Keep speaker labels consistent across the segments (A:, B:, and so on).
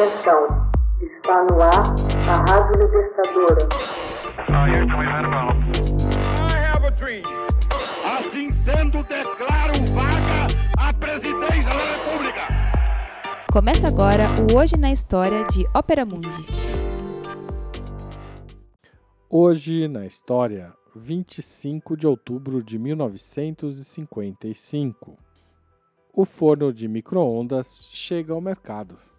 A: Atenção, está no ar a Rádio Libertadora.
B: Assim sendo, declaro vaga a presidência da República.
C: Começa agora o Hoje na História de Ópera Mundi.
D: Hoje na História, 25 de outubro de 1955. O forno de micro-ondas chega ao mercado.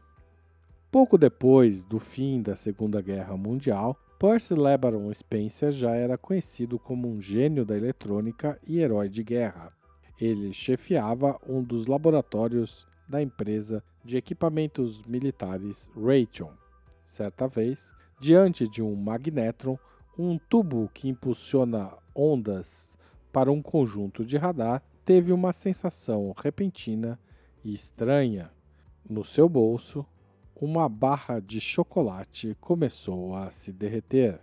D: Pouco depois do fim da Segunda Guerra Mundial, Percy LeBaron Spencer já era conhecido como um gênio da eletrônica e herói de guerra. Ele chefiava um dos laboratórios da empresa de equipamentos militares Raytheon. Certa vez, diante de um magnetron, um tubo que impulsiona ondas para um conjunto de radar, teve uma sensação repentina e estranha. No seu bolso, uma barra de chocolate começou a se derreter.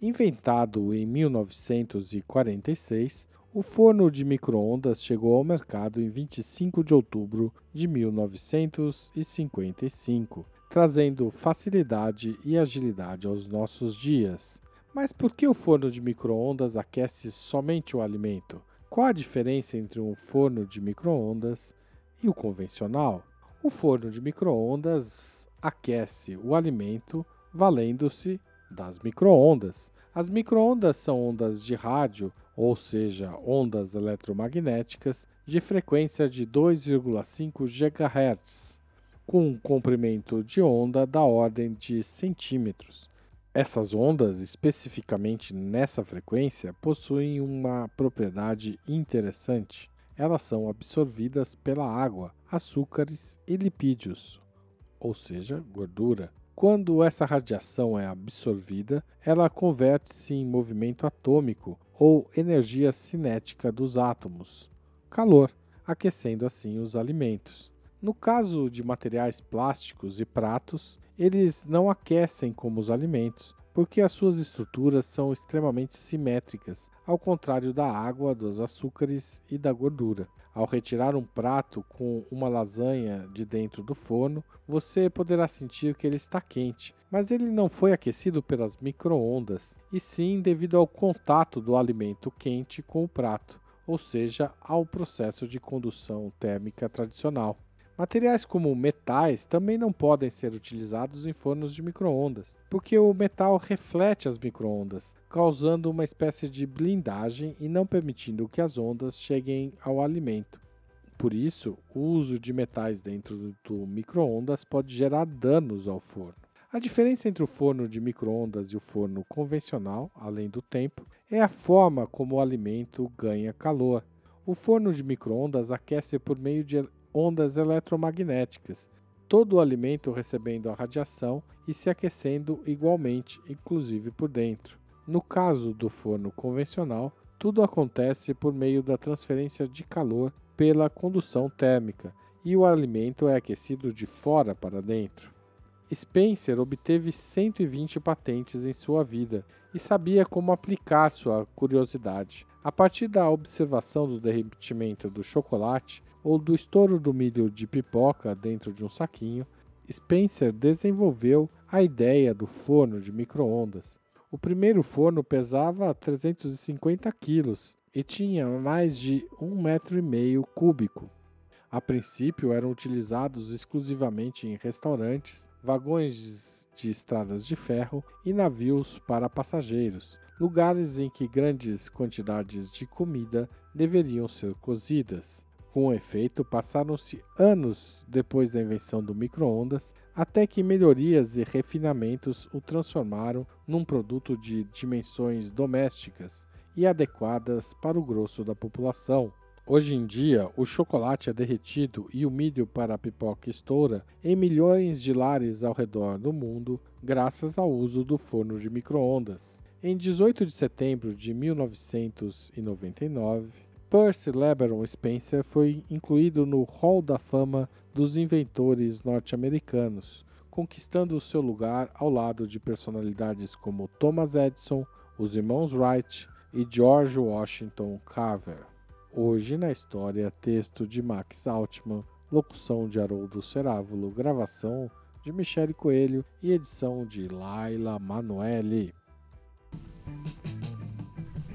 D: Inventado em 1946, o forno de micro-ondas chegou ao mercado em 25 de outubro de 1955, trazendo facilidade e agilidade aos nossos dias. Mas por que o forno de micro-ondas aquece somente o alimento? Qual a diferença entre um forno de micro-ondas e o convencional? O forno de micro-ondas aquece o alimento valendo-se das micro-ondas. As micro-ondas são ondas de rádio, ou seja, ondas eletromagnéticas, de frequência de 2,5 GHz, com um comprimento de onda da ordem de centímetros. Essas ondas, especificamente nessa frequência, possuem uma propriedade interessante. Elas são absorvidas pela água, açúcares e lipídios, ou seja, gordura. Quando essa radiação é absorvida, ela converte-se em movimento atômico ou energia cinética dos átomos, calor, aquecendo assim os alimentos. No caso de materiais plásticos e pratos, eles não aquecem como os alimentos, porque as suas estruturas são extremamente simétricas, ao contrário da água, dos açúcares e da gordura. Ao retirar um prato com uma lasanha de dentro do forno, você poderá sentir que ele está quente, mas ele não foi aquecido pelas microondas, e sim devido ao contato do alimento quente com o prato, ou seja, ao processo de condução térmica tradicional. Materiais como metais também não podem ser utilizados em fornos de microondas, porque o metal reflete as microondas, causando uma espécie de blindagem e não permitindo que as ondas cheguem ao alimento. Por isso, o uso de metais dentro do microondas pode gerar danos ao forno. A diferença entre o forno de microondas e o forno convencional, além do tempo, é a forma como o alimento ganha calor. O forno de microondas aquece por meio de ondas eletromagnéticas, todo o alimento recebendo a radiação e se aquecendo igualmente, inclusive por dentro. No caso do forno convencional, tudo acontece por meio da transferência de calor pela condução térmica e o alimento é aquecido de fora para dentro. Spencer obteve 120 patentes em sua vida e sabia como aplicar sua curiosidade. A partir da observação do derretimento do chocolate, ou do estouro do milho de pipoca dentro de um saquinho, Spencer desenvolveu a ideia do forno de microondas. O primeiro forno pesava 350 quilos e tinha mais de um metro e meio cúbico. A princípio eram utilizados exclusivamente em restaurantes, vagões de estradas de ferro e navios para passageiros, lugares em que grandes quantidades de comida deveriam ser cozidas. Com efeito, passaram-se anos depois da invenção do micro-ondas até que melhorias e refinamentos o transformaram num produto de dimensões domésticas e adequadas para o grosso da população. Hoje em dia, o chocolate é derretido e o milho para a pipoca estoura em milhões de lares ao redor do mundo graças ao uso do forno de micro-ondas. Em 18 de setembro de 1999, Percy LeBaron Spencer foi incluído no Hall da Fama dos inventores norte-americanos, conquistando seu lugar ao lado de personalidades como Thomas Edison, os irmãos Wright e George Washington Carver. Hoje na história, texto de Max Altman, locução de Haroldo Cerávulo, gravação de Michele Coelho e edição de Laila Manoeli.